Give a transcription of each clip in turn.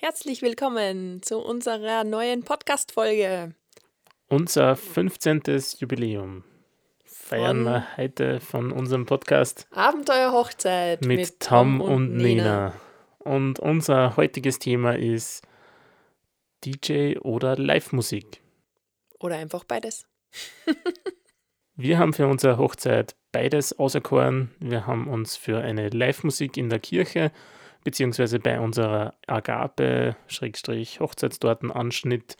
Herzlich willkommen zu unserer neuen Podcast-Folge. Unser 15. Jubiläum feiern wir heute von unserem Podcast Abenteuer Hochzeit mit, mit Tom, und, und Nina. Nina. Und unser heutiges Thema ist DJ oder Live-Musik. Oder einfach beides. wir haben für unsere Hochzeit beides auserkoren. Wir haben uns für eine Live-Musik in der Kirche beziehungsweise bei unserer Agape-Hochzeitstortenanschnitt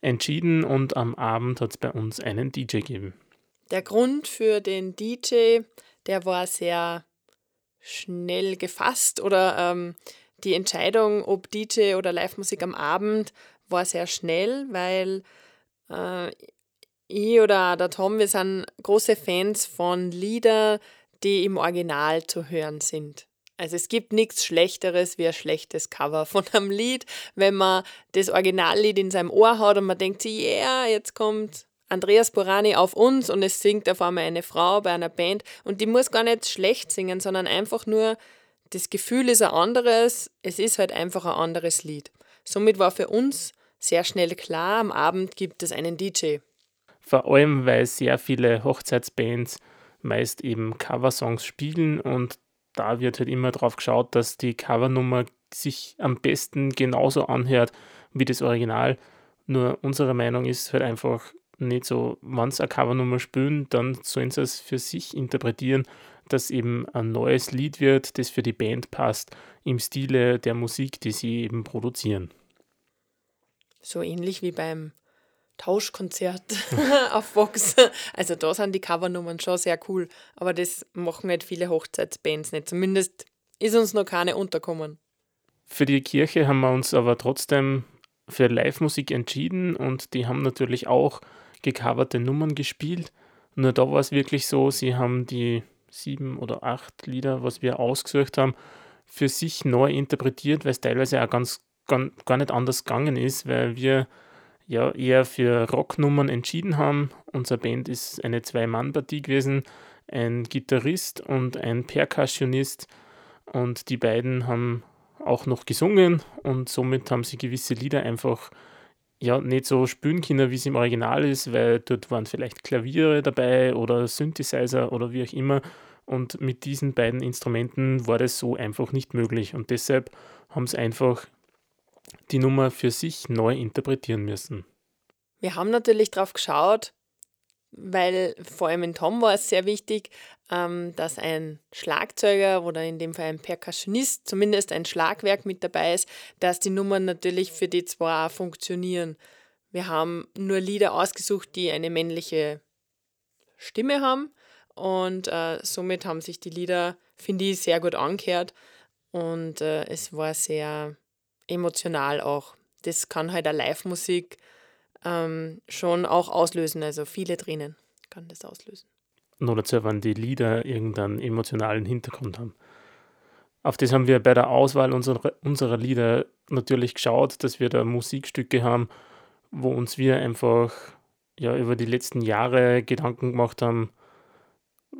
entschieden und am Abend hat es bei uns einen DJ gegeben. Der Grund für den DJ, der war sehr schnell gefasst oder ähm, die Entscheidung, ob DJ oder Live-Musik am Abend, war sehr schnell, weil äh, ich oder der Tom, wir sind große Fans von Liedern, die im Original zu hören sind. Also es gibt nichts Schlechteres wie ein schlechtes Cover von einem Lied, wenn man das Originallied in seinem Ohr hat und man denkt yeah, jetzt kommt Andreas Borani auf uns und es singt auf einmal eine Frau bei einer Band und die muss gar nicht schlecht singen, sondern einfach nur, das Gefühl ist ein anderes, es ist halt einfach ein anderes Lied. Somit war für uns sehr schnell klar, am Abend gibt es einen DJ. Vor allem, weil sehr viele Hochzeitsbands meist eben Coversongs spielen und da wird halt immer drauf geschaut, dass die Covernummer sich am besten genauso anhört wie das Original. Nur unsere Meinung ist halt einfach nicht so, wenn sie eine Covernummer spielen, dann sollen sie es für sich interpretieren, dass eben ein neues Lied wird, das für die Band passt, im Stile der Musik, die sie eben produzieren. So ähnlich wie beim Tauschkonzert auf Vox. Also da sind die Covernummern schon sehr cool, aber das machen nicht viele Hochzeitsbands nicht. Zumindest ist uns noch keine unterkommen. Für die Kirche haben wir uns aber trotzdem für Live-Musik entschieden und die haben natürlich auch gecoverte Nummern gespielt. Nur da war es wirklich so, sie haben die sieben oder acht Lieder, was wir ausgesucht haben, für sich neu interpretiert, weil es teilweise auch ganz gar, gar nicht anders gegangen ist, weil wir ja eher für Rocknummern entschieden haben. Unsere Band ist eine Zwei-Mann-Partie gewesen, ein Gitarrist und ein Percussionist und die beiden haben auch noch gesungen und somit haben sie gewisse Lieder einfach ja nicht so spielen können, wie es im Original ist, weil dort waren vielleicht Klaviere dabei oder Synthesizer oder wie auch immer. Und mit diesen beiden Instrumenten war das so einfach nicht möglich. Und deshalb haben sie einfach die Nummer für sich neu interpretieren müssen. Wir haben natürlich darauf geschaut, weil vor allem in Tom war es sehr wichtig, ähm, dass ein Schlagzeuger oder in dem Fall ein Percussionist zumindest ein Schlagwerk mit dabei ist, dass die Nummern natürlich für die zwei auch funktionieren. Wir haben nur Lieder ausgesucht, die eine männliche Stimme haben und äh, somit haben sich die Lieder, finde ich, sehr gut angehört und äh, es war sehr emotional auch. Das kann halt eine Live-Musik ähm, schon auch auslösen. Also viele Tränen kann das auslösen. Nur dazu, wenn die Lieder irgendeinen emotionalen Hintergrund haben. Auf das haben wir bei der Auswahl unserer, unserer Lieder natürlich geschaut, dass wir da Musikstücke haben, wo uns wir einfach ja, über die letzten Jahre Gedanken gemacht haben,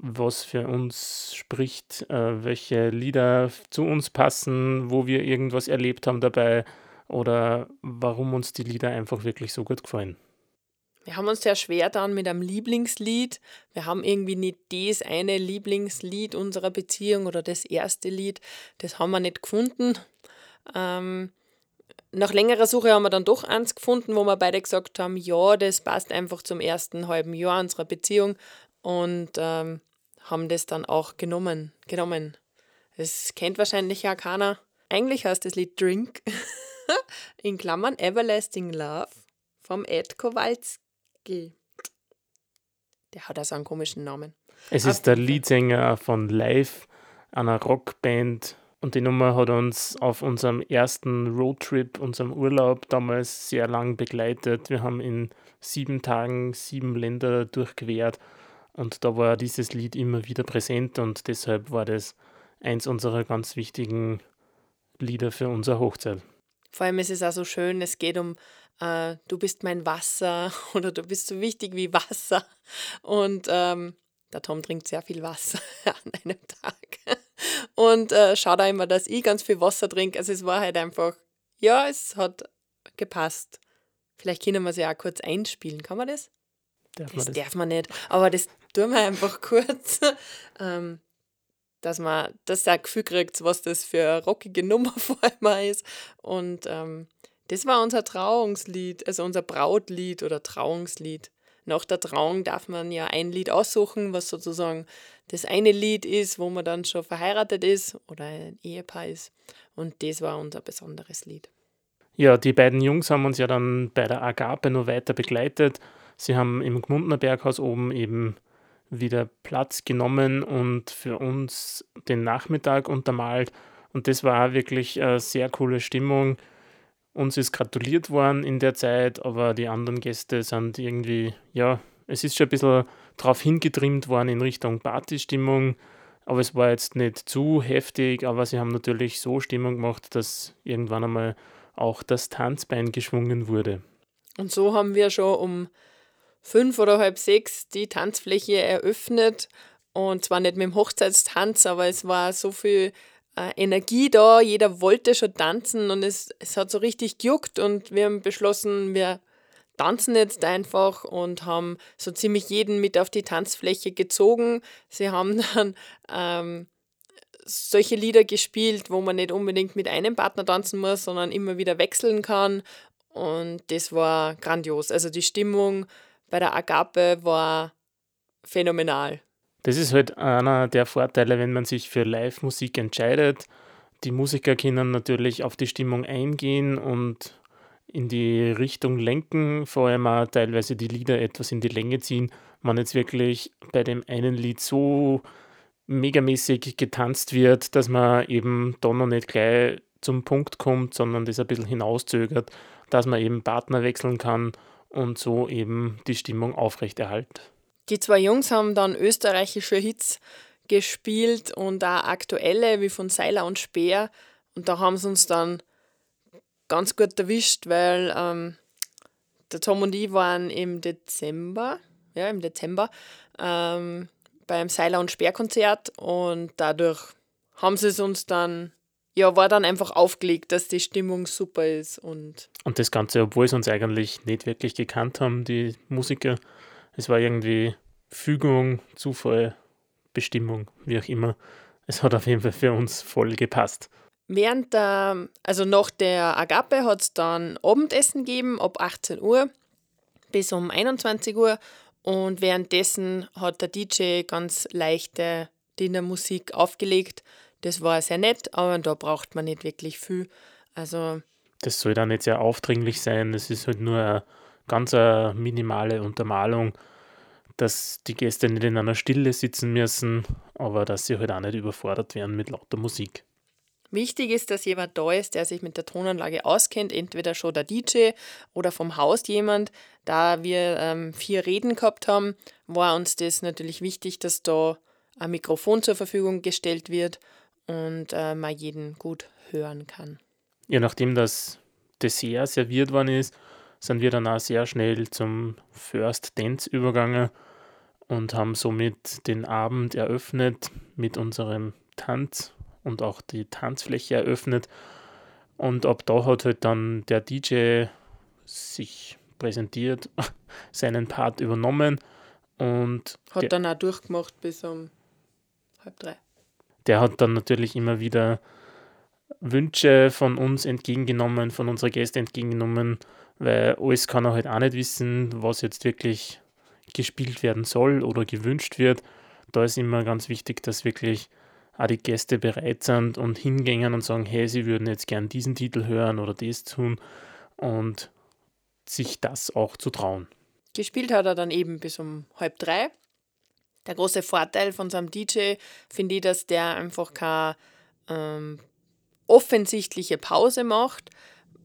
was für uns spricht, äh, welche Lieder zu uns passen, wo wir irgendwas erlebt haben dabei oder warum uns die Lieder einfach wirklich so gut gefallen. Wir haben uns sehr schwer dann mit einem Lieblingslied. Wir haben irgendwie nicht das eine Lieblingslied unserer Beziehung oder das erste Lied. Das haben wir nicht gefunden. Ähm, nach längerer Suche haben wir dann doch eins gefunden, wo wir beide gesagt haben, ja, das passt einfach zum ersten halben Jahr unserer Beziehung und ähm, haben das dann auch genommen. genommen. Das kennt wahrscheinlich ja keiner. Eigentlich heißt das Lied Drink. in Klammern Everlasting Love vom Ed Kowalski. Der hat also einen komischen Namen. Es ist der Leadsänger von Live, einer Rockband. Und die Nummer hat uns auf unserem ersten Roadtrip, unserem Urlaub damals sehr lang begleitet. Wir haben in sieben Tagen sieben Länder durchquert und da war dieses Lied immer wieder präsent und deshalb war das eins unserer ganz wichtigen Lieder für unsere Hochzeit. Vor allem ist es auch so schön, es geht um äh, du bist mein Wasser oder du bist so wichtig wie Wasser. Und ähm, der Tom trinkt sehr viel Wasser an einem Tag. Und äh, schaut auch immer, dass ich ganz viel Wasser trinke. Also es war halt einfach, ja, es hat gepasst. Vielleicht können wir es ja auch kurz einspielen. Kann man das? Darf das, das? darf man nicht. Aber das tun wir einfach kurz, ähm, dass man das auch Gefühl kriegt, was das für eine rockige Nummer vor allem ist. Und ähm, das war unser Trauungslied, also unser Brautlied oder Trauungslied. Nach der Trauung darf man ja ein Lied aussuchen, was sozusagen das eine Lied ist, wo man dann schon verheiratet ist oder ein Ehepaar ist. Und das war unser besonderes Lied. Ja, die beiden Jungs haben uns ja dann bei der Agape noch weiter begleitet. Sie haben im Gmundner Berghaus oben eben wieder Platz genommen und für uns den Nachmittag untermalt. Und das war wirklich eine sehr coole Stimmung. Uns ist gratuliert worden in der Zeit, aber die anderen Gäste sind irgendwie, ja, es ist schon ein bisschen darauf hingetrimmt worden in Richtung Partystimmung. Aber es war jetzt nicht zu heftig, aber sie haben natürlich so Stimmung gemacht, dass irgendwann einmal auch das Tanzbein geschwungen wurde. Und so haben wir schon um fünf oder halb sechs die Tanzfläche eröffnet. Und zwar nicht mit dem Hochzeitstanz, aber es war so viel äh, Energie da. Jeder wollte schon tanzen und es, es hat so richtig gejuckt. Und wir haben beschlossen, wir tanzen jetzt einfach und haben so ziemlich jeden mit auf die Tanzfläche gezogen. Sie haben dann ähm, solche Lieder gespielt, wo man nicht unbedingt mit einem Partner tanzen muss, sondern immer wieder wechseln kann. Und das war grandios. Also die Stimmung bei der Agape war phänomenal. Das ist halt einer der Vorteile, wenn man sich für Live-Musik entscheidet. Die Musiker können natürlich auf die Stimmung eingehen und in die Richtung lenken, vor allem auch teilweise die Lieder etwas in die Länge ziehen. Man jetzt wirklich bei dem einen Lied so megamäßig getanzt wird, dass man eben da noch nicht gleich zum Punkt kommt, sondern das ein bisschen hinauszögert, dass man eben Partner wechseln kann und so eben die Stimmung aufrechterhalten. Die zwei Jungs haben dann österreichische Hits gespielt und auch aktuelle wie von Seiler und Speer. Und da haben sie uns dann ganz gut erwischt, weil ähm, der Tom und ich waren im Dezember, ja, im Dezember, ähm, beim Seiler- und Speerkonzert und dadurch haben sie es uns dann, ja, war dann einfach aufgelegt, dass die Stimmung super ist und. Und das Ganze, obwohl sie uns eigentlich nicht wirklich gekannt haben, die Musiker. Es war irgendwie Fügung, Zufall, Bestimmung, wie auch immer. Es hat auf jeden Fall für uns voll gepasst. Während der, also nach der Agape hat es dann Abendessen gegeben, ab 18 Uhr bis um 21 Uhr. Und währenddessen hat der DJ ganz leichte Dinnermusik aufgelegt. Das war sehr nett, aber da braucht man nicht wirklich viel. Also. Das soll dann nicht sehr aufdringlich sein. Das ist halt nur eine ganz eine minimale Untermalung, dass die Gäste nicht in einer Stille sitzen müssen, aber dass sie halt auch nicht überfordert werden mit lauter Musik. Wichtig ist, dass jemand da ist, der sich mit der Tonanlage auskennt, entweder schon der DJ oder vom Haus jemand. Da wir ähm, vier Reden gehabt haben, war uns das natürlich wichtig, dass da ein Mikrofon zur Verfügung gestellt wird und äh, man jeden gut hören kann. Ja, nachdem das Dessert serviert worden ist, sind wir dann auch sehr schnell zum First Dance übergegangen und haben somit den Abend eröffnet mit unserem Tanz und auch die Tanzfläche eröffnet. Und ab da hat halt dann der DJ sich präsentiert, seinen Part übernommen und hat dann auch durchgemacht bis um halb drei. Der hat dann natürlich immer wieder Wünsche von uns entgegengenommen, von unserer Gäste entgegengenommen, weil alles kann er halt auch nicht wissen, was jetzt wirklich gespielt werden soll oder gewünscht wird. Da ist immer ganz wichtig, dass wirklich auch die Gäste bereit sind und hingängen und sagen, hey, sie würden jetzt gern diesen Titel hören oder das tun und sich das auch zu trauen. Gespielt hat er dann eben bis um halb drei. Der große Vorteil von so einem DJ finde ich, dass der einfach keine ähm, offensichtliche Pause macht,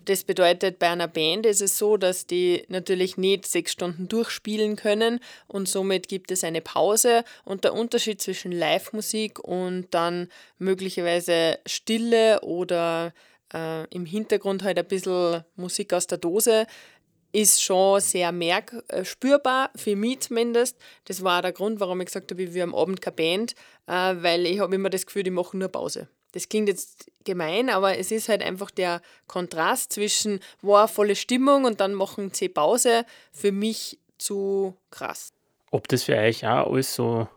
das bedeutet, bei einer Band ist es so, dass die natürlich nicht sechs Stunden durchspielen können und somit gibt es eine Pause. Und der Unterschied zwischen Live-Musik und dann möglicherweise Stille oder äh, im Hintergrund halt ein bisschen Musik aus der Dose ist schon sehr merk äh, spürbar, für mich zumindest. Das war der Grund, warum ich gesagt habe, wir am Abend keine Band, äh, weil ich habe immer das Gefühl, die machen nur Pause. das klingt jetzt gemein, aber es ist halt einfach der Kontrast zwischen, wow, volle Stimmung und dann machen sie Pause, für mich zu krass. Ob das für euch auch alles so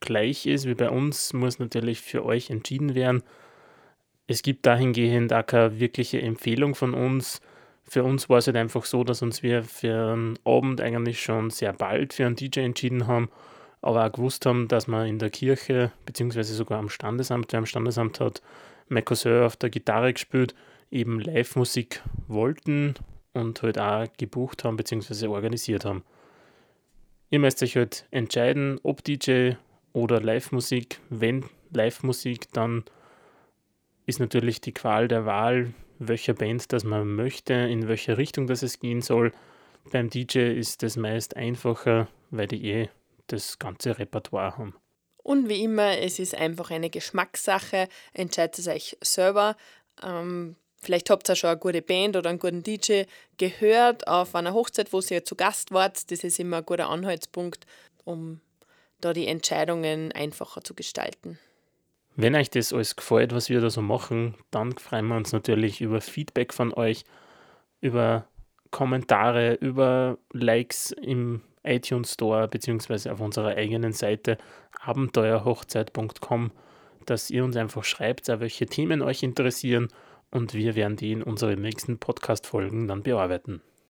gleich ist wie bei uns, muss natürlich für euch entschieden werden. Es gibt dahingehend auch keine wirkliche Empfehlung von uns. Für uns war es halt einfach so, dass uns wir für einen Abend eigentlich schon sehr bald für einen DJ entschieden haben, aber auch gewusst haben, dass wir in der Kirche, beziehungsweise sogar am Standesamt, wer am Standesamt hat, mein Cousin auf der Gitarre gespielt, eben Live-Musik wollten und halt auch gebucht haben, beziehungsweise organisiert haben. Ihr müsst euch halt entscheiden, ob DJ oder Live-Musik. Wenn Live-Musik, dann ist natürlich die Qual der Wahl, welcher Band das man möchte, in welche Richtung das es gehen soll. Beim DJ ist das meist einfacher, weil die eh das ganze Repertoire haben. Und wie immer, es ist einfach eine Geschmackssache. Entscheidet es euch selber. Ähm, vielleicht habt ihr schon eine gute Band oder einen guten DJ gehört auf einer Hochzeit, wo ihr zu Gast wart. Das ist immer ein guter Anhaltspunkt, um da die Entscheidungen einfacher zu gestalten. Wenn euch das alles gefällt, was wir da so machen, dann freuen wir uns natürlich über Feedback von euch, über Kommentare, über Likes im iTunes Store bzw. auf unserer eigenen Seite abenteuerhochzeit.com, dass ihr uns einfach schreibt, welche Themen euch interessieren und wir werden die in unseren nächsten Podcast-Folgen dann bearbeiten.